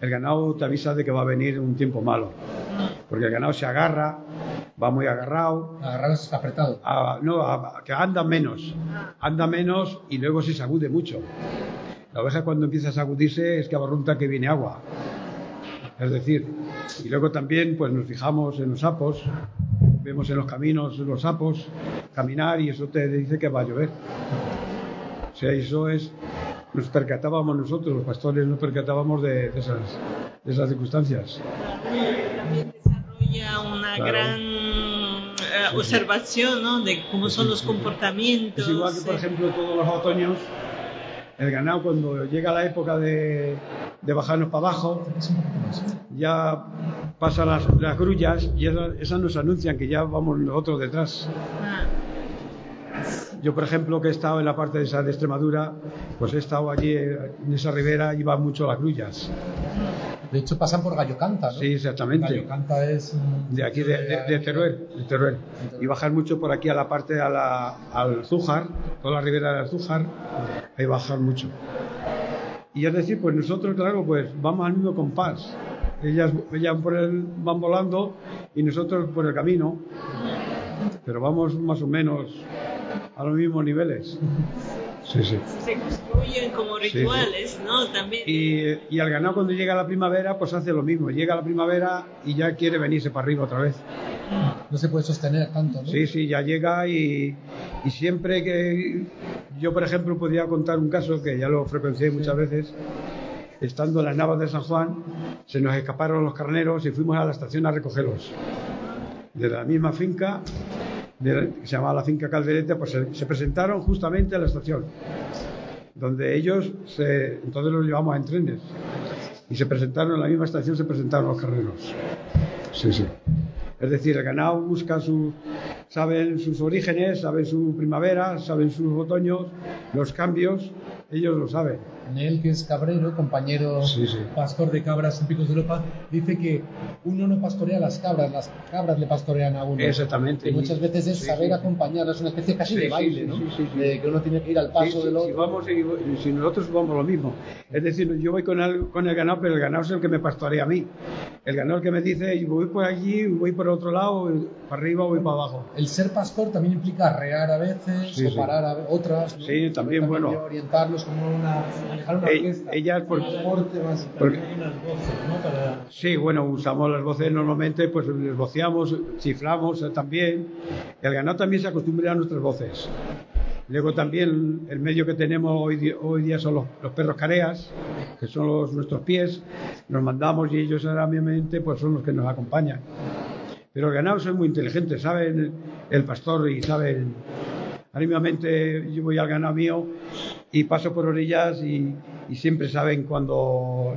el ganado te avisa de que va a venir un tiempo malo. Porque el ganado se agarra, va muy agarrado. Agarrado apretado. no, que anda menos. Anda menos y luego se sacude mucho. La oveja cuando empieza a sacudirse es que abarrunta que viene agua. Es decir, y luego también pues nos fijamos en los sapos, vemos en los caminos los sapos caminar y eso te dice que va a llover. O sea, eso es, nos percatábamos nosotros, los pastores nos percatábamos de, esas, de esas circunstancias. También desarrolla una gran eh, observación ¿no? de cómo son los comportamientos. Es igual que, por ejemplo, todos los otoños, el ganado cuando llega la época de, bajarnos para abajo, ya pasan las, las grullas y esas, nos anuncian que ya vamos nosotros detrás. Yo, por ejemplo, que he estado en la parte de esa de Extremadura, pues he estado allí en esa ribera y van mucho las grullas. De hecho, pasan por Gallocanta, ¿no? Sí, exactamente. Gallocanta es... De aquí, de, de, Teruel, de Teruel. Y bajan mucho por aquí a la parte, a la, al Zújar, toda la ribera del Zújar, ahí bajan mucho. Y es decir, pues nosotros, claro, pues vamos al mismo compás. Ellas, ellas por el, van volando y nosotros por el camino. Pero vamos más o menos a los mismos niveles. Sí, sí. Se construyen como rituales, ¿no? También. Y, y al ganado cuando llega la primavera, pues hace lo mismo. Llega la primavera y ya quiere venirse para arriba otra vez. No se puede sostener tanto, ¿no? Sí, sí, ya llega y, y siempre que... Yo, por ejemplo, podía contar un caso que ya lo frecuencié muchas veces. Estando en las navas de San Juan, se nos escaparon los carneros y fuimos a la estación a recogerlos. De la misma finca que se llamaba la finca Caldereta, pues se, presentaron justamente a la estación, donde ellos, entonces los llevamos en trenes, y se presentaron en la misma estación, se presentaron los carreros. Sí, sí. Es decir, el ganado busca sus, saben sus orígenes, saben su primavera, saben sus otoños, los cambios, ellos lo saben. Nel, que es cabrero, compañero pastor de cabras en Picos de Europa, dice que uno no pastorea las cabras, las cabras le pastorean a uno. Exactamente. Y muchas veces es saber acompañarlas, es una especie casi de baile, ¿no? De que uno tiene que ir al paso del otro. Si, vamos, si, nosotros vamos lo mismo. Es decir, yo voy con el, con el ganado, pero el ganado es el que me pastorea a mí. El ganado que me dice, voy por allí, voy por otro lado, para arriba, voy para abajo. El ser pastor también implica arrear a veces, o parar a otras. Sí, también, bueno. Orientarlos como una ellas por, Sí, bueno, usamos las voces normalmente, pues les voceamos, chiflamos también. El ganado también se acostumbra a nuestras voces. Luego también el medio que tenemos hoy, hoy día son los, perros careas, que son los, nuestros pies. Nos mandamos y ellos obviamente pues son los que nos acompañan. Pero el ganado es muy inteligente, saben el pastor y saben Anímicamente yo voy al ganado mío y paso por orillas y, siempre saben cuando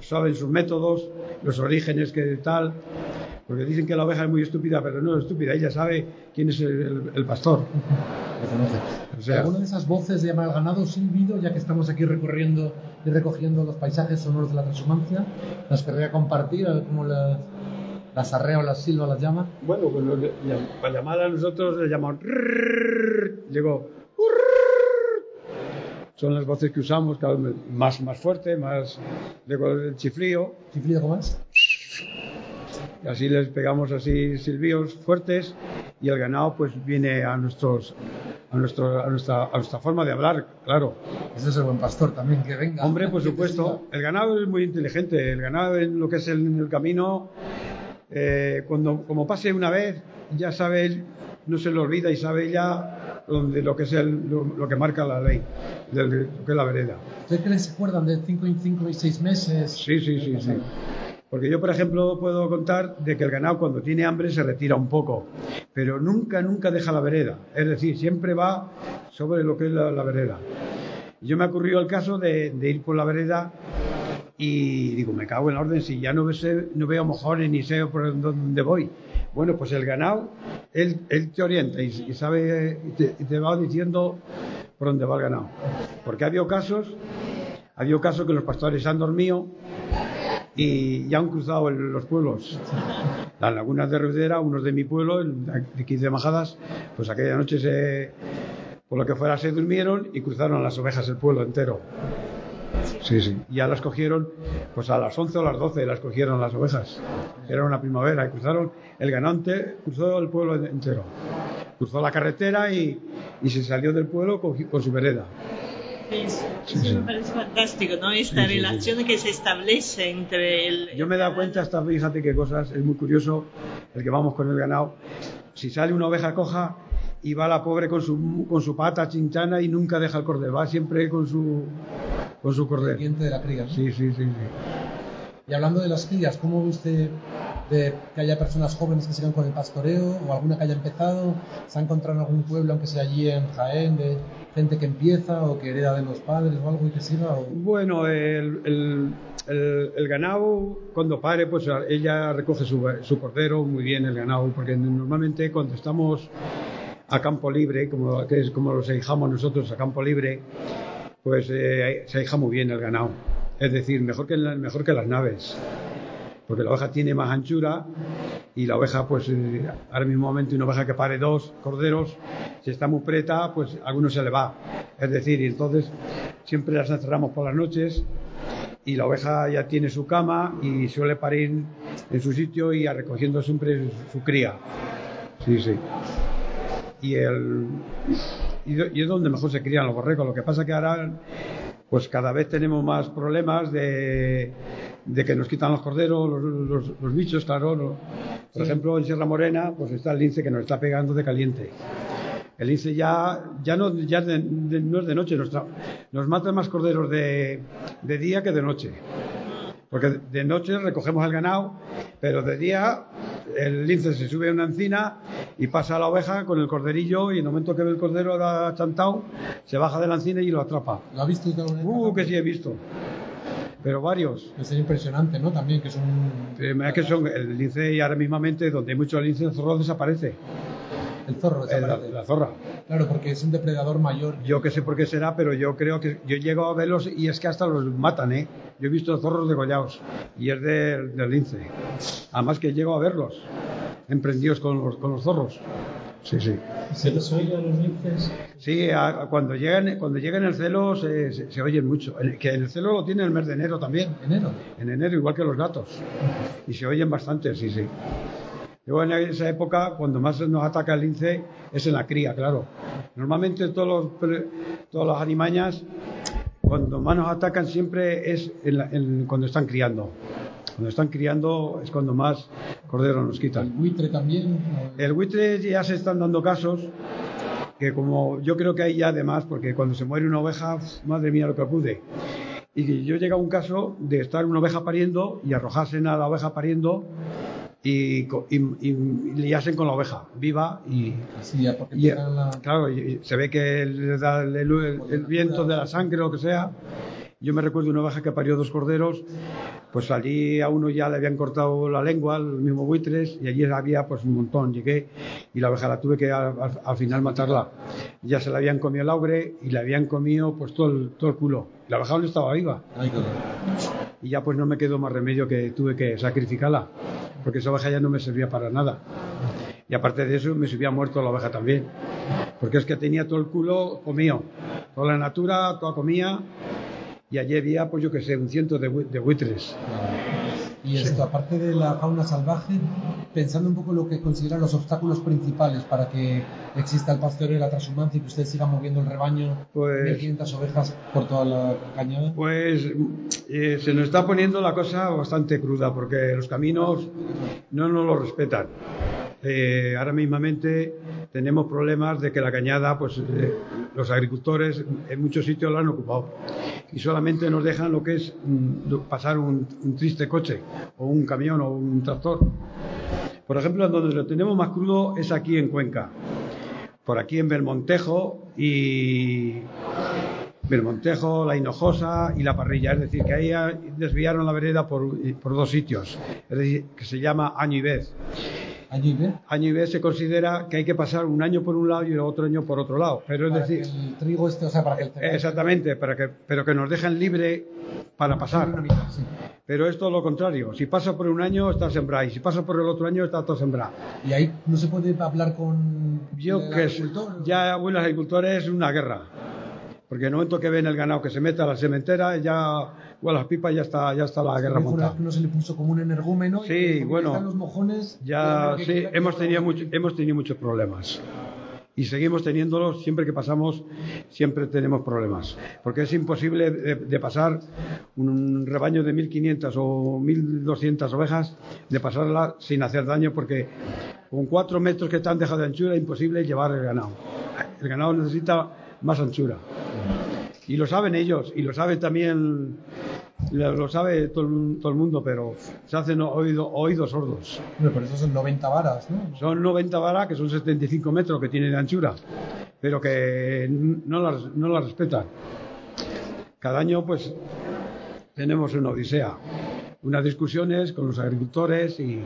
saben sus métodos, los orígenes que tal, porque dicen que la oveja es muy estúpida, pero no es estúpida, ella sabe quién es el, pastor. O sea, ¿Alguna de esas voces llama al ganado silbido, ya que estamos aquí recorriendo y recogiendo los paisajes sonoros de la transhumancia? ¿Las querría compartir? ¿Cómo la, las arrea o las silba las llama? Bueno, pues para llamar a nosotros le llamamos llegó son las voces que usamos cada vez más más fuerte más luego el chiflío chiflío cómo es y así les pegamos así silbios fuertes y el ganado pues viene a nuestros a, nuestro, a, nuestra, a nuestra forma de hablar, claro. Ese es el buen pastor también, que venga. Hombre, por supuesto. El ganado es muy inteligente. El ganado en lo que es el, el camino eh, cuando como pase una vez, ya sabe no se le olvida y sabe ya donde, lo que es lo, que marca la ley, de, lo que es la vereda. ¿Ustedes se acuerdan de 5 y 5 y 6 meses? Sí, sí, sí, sí. Porque yo, por ejemplo, puedo contar de que el ganado cuando tiene hambre se retira un poco, pero nunca, nunca deja la vereda. Es decir, siempre va sobre lo que es la, vereda. Yo me ha ocurrido el caso de, ir por la vereda y digo, me cago en la orden, si ya no, no veo mojones ni sé por dónde voy. Bueno, pues el ganado, él, te orienta y, sabe, y te, va diciendo por dónde va el ganado. Porque ha habido casos, ha habido casos que los pastores han dormido y ya han cruzado los pueblos. Las lagunas de Rudera, unos de mi pueblo, de 15 Majadas, pues aquella noche por lo que fuera se durmieron y cruzaron las ovejas el pueblo entero. Sí, sí. Ya las cogieron, pues a las 11 o las 12 las cogieron las ovejas. Era una primavera y cruzaron, el ganante cruzó el pueblo entero. Cruzó la carretera y, y se salió del pueblo con, con su vereda. Eso, me parece fantástico, ¿no? Esta relación que se establece entre el... Yo me he dado cuenta, hasta fíjate qué cosas, es muy curioso, el que vamos con el ganado, si sale una oveja coja y va la pobre con su, con su pata chinchana y nunca deja el cordero, va siempre con su, con su cordero. de la cría, Sí, sí, sí, sí. Y hablando de las crías, ¿cómo ve usted de que haya personas jóvenes que sigan con el pastoreo o alguna que haya empezado? ¿Se ha encontrado en algún pueblo, aunque sea allí en Jaén, de gente que empieza o que hereda de los padres o algo y que siga? Bueno, el, el, ganado, cuando pare, pues ella recoge su, su cordero muy bien, el ganado, porque normalmente cuando estamos a campo libre, como, que es como los ahijamos nosotros a campo libre, pues eh, se ahija muy bien el ganado. Es decir, mejor que, mejor que las naves. Porque la oveja tiene más anchura y la oveja, pues eh, ahora mismo momento una oveja que pare dos corderos, si está muy preta, pues a alguno se le va. Es decir, y entonces siempre las encerramos por las noches y la oveja ya tiene su cama y suele parir en su sitio y recogiendo siempre su cría. Sí, sí. Y, el, y, es donde mejor se crían los borregos. Lo que pasa que ahora pues cada vez tenemos más problemas de, que nos quitan los corderos, los, bichos, claro. Por ejemplo, en Sierra Morena, pues está el lince que nos está pegando de caliente. El lince ya, ya, no, ya no es de noche, nos, nos mata más corderos de, de día que de noche. Porque de noche recogemos el ganado, pero de día el lince se sube a una encina y pasa a la oveja con el corderillo y en el momento que ve el cordero ha chantado, se baja de la encina y lo atrapa. ¿Lo ha visto Uh, que sí he visto. Pero varios. Es impresionante, ¿no? También que son... es que son el lince y ahora mismamente donde hay mucho lince el zorro desaparece. El zorro desaparece. La, zorra. Claro, porque es un depredador mayor. Yo que sé por qué será, pero yo creo que yo llego a verlos y es que hasta los matan, ¿eh? Yo he visto zorros degollados y es del, del lince. Además que llego a verlos, emprendidos con los, con los zorros. Sí, sí. ¿Se les oye a los linces? Sí, cuando, llegan, cuando llegan el celo se, se, oyen mucho. que el celo lo tiene el mes de enero también. ¿Enero? En enero, igual que los gatos. Y se oyen bastante, sí, sí. Luego en esa época, cuando más nos ataca el lince, es en la cría, claro. Normalmente todos los, todas las animañas cuando más nos atacan siempre es cuando están criando. Cuando están criando es cuando más cordero nos quitan. ¿El buitre también? El buitre ya se están dando casos que como yo creo que hay ya además, porque cuando se muere una oveja, madre mía lo que acude. Y yo llega a un caso de estar una oveja pariendo y arrojarse a la oveja pariendo y, y, hacen con la oveja viva y, claro se ve que le da el, viento de la sangre lo que sea. Yo me recuerdo una oveja que parió dos corderos pues allí a uno ya le habían cortado la lengua el mismo buitres y allí había pues un montón llegué y la oveja la tuve que al, final matarla. Ya se la habían comido el augre y le habían comido pues todo el, todo el culo. La oveja no estaba viva. Y ya pues no me quedó más remedio que tuve que sacrificarla porque esa oveja ya no me servía para nada. Y aparte de eso, me subía muerto la oveja también. Porque es que tenía todo el culo comido. Toda la natura, toda comía. Y allí había, pues yo que sé, un ciento de, buitres. Y esto, aparte de la fauna salvaje, pensando un poco lo que consideran los obstáculos principales para que exista el pastoreo y la transhumancia y que usted siga moviendo el rebaño, pues, 1.500 ovejas por toda la cañada. Pues eh, se nos está poniendo la cosa bastante cruda porque los caminos no nos lo respetan. Eh, ahora mismamente tenemos problemas de que la cañada, pues eh, los agricultores en muchos sitios la han ocupado y solamente nos dejan lo que es mm, pasar un, triste coche o un camión o un tractor. Por ejemplo, donde lo tenemos más crudo es aquí en Cuenca, por aquí en Belmontejo y Belmontejo, La Hinojosa y La Parrilla. Es decir, que ahí desviaron la vereda por, dos sitios, es decir, que se llama Año y Vez. ¿Año y Vez? Año y Vez se considera que hay que pasar un año por un lado y otro año por otro lado. Pero es decir. el trigo este, o sea, para que el Exactamente, para que, pero que nos dejen libre para pasar. Pero es todo lo contrario. Si pasa por un año, está sembrado. Y si pasa por el otro año, está todo sembrado. ¿Y ahí no se puede hablar con. Yo que ya, bueno, los agricultores es una guerra porque en el momento que ven el ganado que se mete a la sementera, ya, o a las pipas, ya está, ya está la guerra montada. no se le puso como un energúmeno. Sí, bueno. Los mojones, ya, sí, hemos tenido, mucho, hemos tenido muchos problemas. Y seguimos teniéndolos, siempre que pasamos, siempre tenemos problemas. Porque es imposible de, pasar un rebaño de 1.500 o 1.200 ovejas, de pasarla sin hacer daño, porque con cuatro metros que están dejado de anchura es imposible llevar el ganado. El ganado necesita más anchura. Y lo saben ellos, y lo sabe también, lo sabe todo el, todo el mundo, pero se hacen oído, oídos sordos. Pero eso son 90 varas, ¿no? Son 90 varas, que son 75 metros que tiene de anchura, pero que no las, no las respetan. Cada año, pues, tenemos una odisea, unas discusiones con los agricultores y,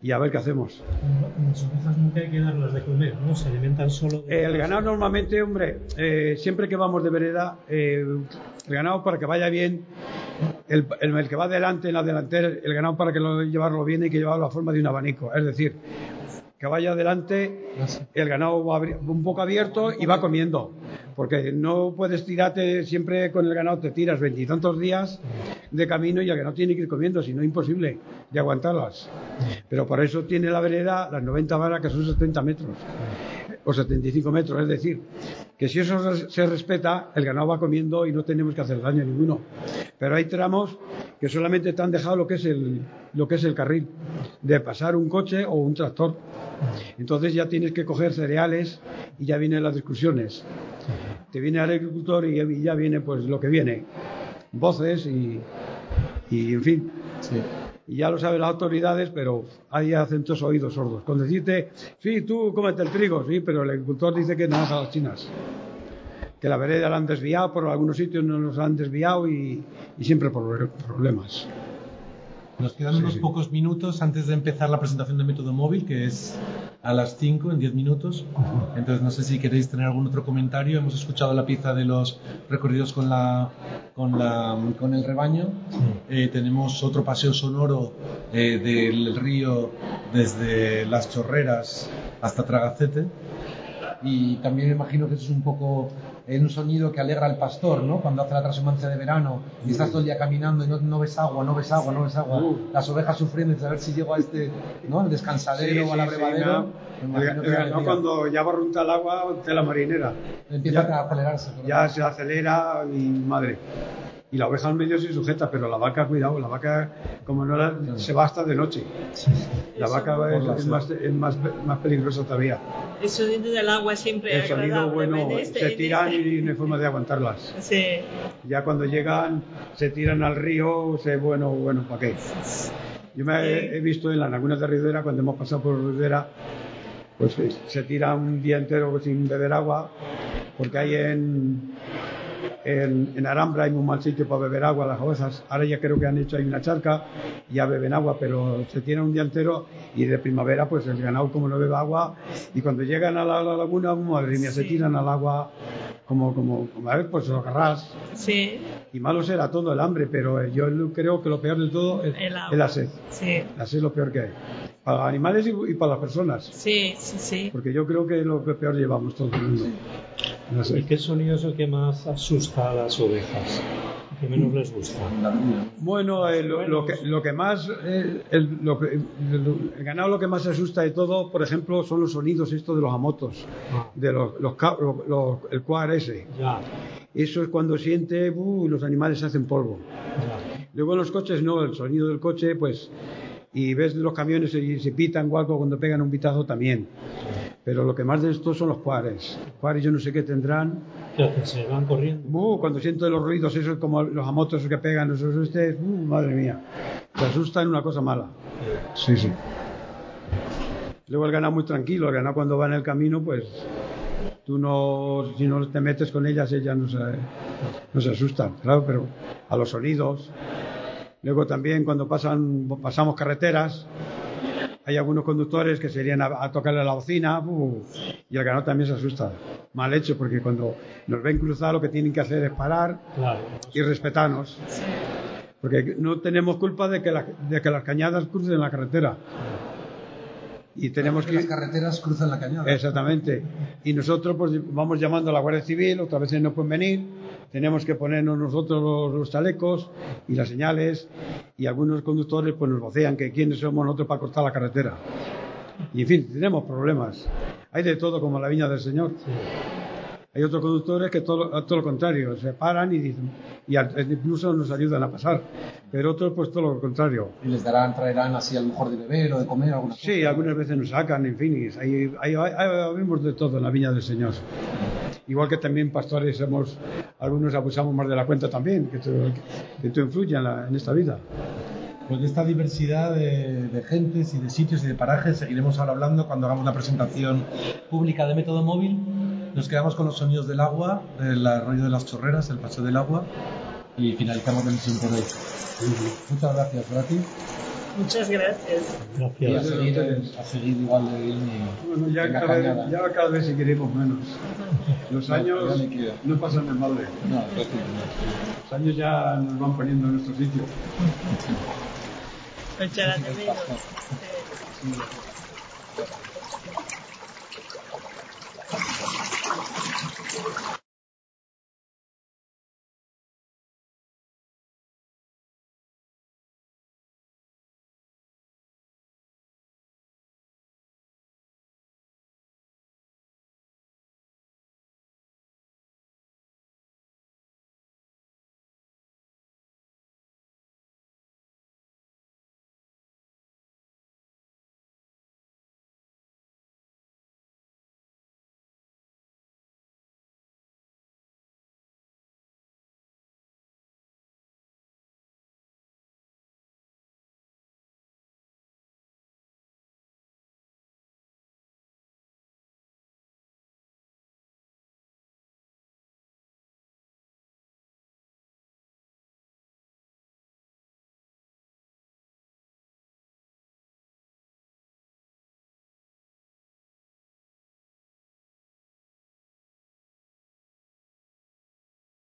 y a ver qué hacemos. Las ovejas nunca hay que darlas de comer, ¿no? Se alimentan solo de... el ganado normalmente, hombre, eh, siempre que vamos de vereda, eh, el ganado para que vaya bien, el, el, que va adelante en la delantera, el ganado para que lo llevarlo bien hay que llevarlo a forma de un abanico. Es decir, que vaya adelante, el ganado va un poco abierto y va comiendo. Porque no puedes tirarte siempre con el ganado, te tiras veintitantos días de camino y el ganado tiene que ir comiendo, si no, imposible de aguantarlas. Pero por eso tiene la vereda las 90 varas que son 70 metros o 75 metros. Es decir, que si eso se respeta, el ganado va comiendo y no tenemos que hacer daño a ninguno. Pero hay tramos que solamente te han dejado lo que es el, lo que es el carril, de pasar un coche o un tractor. Entonces ya tienes que coger cereales y ya vienen las discusiones. Te viene el agricultor y ya viene pues lo que viene. Voces y, y en fin. Y ya lo saben las autoridades, pero hay acentos oídos sordos. Con decirte, sí, tú cómete el trigo, sí, pero el agricultor dice que no a las chinas. Que la vereda la han desviado, por algunos sitios no nos han desviado y siempre por problemas. Nos quedan unos pocos minutos antes de empezar la presentación de método móvil, que es a las 5, en 10 minutos. Entonces, no sé si queréis tener algún otro comentario. Hemos escuchado la pieza de los recorridos con, la, con, la, con el rebaño. Eh, tenemos otro paseo sonoro eh, del río desde las chorreras hasta Tragacete. Y también me imagino que eso es un poco es un sonido que alegra al pastor, ¿no? Cuando hace la transhumancia de verano y estás todo el día caminando y no, ves agua, no ves agua, no ves agua. Uh. Las ovejas sufriendo y a ver si llego a este, ¿no? El descansadero o a la brevadera. cuando ya barrunta el agua, de la marinera. Empieza a acelerarse. Ya se acelera y madre y la oveja al medio se sujeta, pero la vaca, cuidado, la vaca, como no la, se va hasta de noche. La vaca es, más, es más, más, peligrosa todavía. El sonido del agua siempre El sonido bueno, este, se tiran y no hay forma de aguantarlas. Sí. Ya cuando llegan, se tiran al río, se, bueno, bueno, ¿para qué? Yo me he, visto en las lagunas de Ribera, cuando hemos pasado por Ribera, pues se tira un día entero sin beber agua, porque hay en en, en, Arambra hay un mal sitio para beber agua las ovejas. Ahora ya creo que han hecho ahí una charca y ya beben agua, pero se tiene un día entero y de primavera pues el ganado como no bebe agua y cuando llegan a la, laguna, madre mía, se tiran al agua como, como, como a ver, pues lo agarras. Sí. Y malo será todo el hambre, pero yo creo que lo peor de todo es, la sed. Sí. La sed es lo peor que hay. Para los animales y, para las personas. Sí, sí, sí. Porque yo creo que es lo que peor llevamos todo el mundo. ¿Y qué sonido es el que más asusta a las ovejas? ¿Qué menos les gusta? Bueno, eh, lo, que, lo, que, más, eh, el, lo el, ganado lo que más asusta de todo, por ejemplo, son los sonidos estos de los amotos, ah. de los, los, el cuar ese. Ya. Eso es cuando siente, uh, los animales se hacen polvo. Luego en los coches no, el sonido del coche, pues, y ves los camiones y se pitan o algo cuando pegan un pitazo también Pero lo que más de esto son los cuares. Los cuares yo no sé qué tendrán. ¿Qué Se van corriendo. Uh, cuando siento los ruidos, esos como los amotos que pegan, esos ustedes, uh, madre mía. Te asustan una cosa mala. Sí, sí. Luego el ganado muy tranquilo, el ganado cuando va en el camino, pues tú no, si no te metes con ellas, ellas no se, no se asustan, claro, pero a los sonidos. Luego también cuando pasan, pasamos carreteras, hay algunos conductores que se irían a, tocarle la bocina y el ganado también se asusta. Mal hecho, porque cuando nos ven cruzar lo que tienen que hacer es parar y respetarnos. Porque no tenemos culpa de que, de que las cañadas crucen la carretera y tenemos que las carreteras cruzan la cañada. Exactamente. Y nosotros pues vamos llamando a la Guardia Civil, otras veces no pueden venir, tenemos que ponernos nosotros los, chalecos y las señales y algunos conductores pues nos vocean que quiénes somos nosotros para cortar la carretera. Y en fin, tenemos problemas. Hay de todo como la viña del Señor. Hay otros conductores que todo, todo lo contrario, se paran y dicen, y incluso nos ayudan a pasar. Pero otros, pues todo lo contrario. ¿Y les darán, traerán así a lo mejor de beber o de comer alguna Sí, algunas veces nos sacan, en fin, hay, hay, de todo en la viña del Señor. Igual que también pastores hemos, algunos abusamos más de la cuenta también, que esto, influye en, en esta vida. Pues de esta diversidad de, de, gentes y de sitios y de parajes seguiremos ahora hablando cuando hagamos la presentación pública de método móvil nos quedamos con los sonidos del agua, el arroyo de las chorreras, el paso del agua y finalizamos la emisión por hoy. Muchas gracias, Brati. Muchas gracias. Y a seguir, a seguir igual de bien. bueno, ya cada, vez, ya cada vez seguiremos menos. Los años no, pasan de madre. No, Los años ya nos van poniendo en nuestro sitio. Muchas gracias.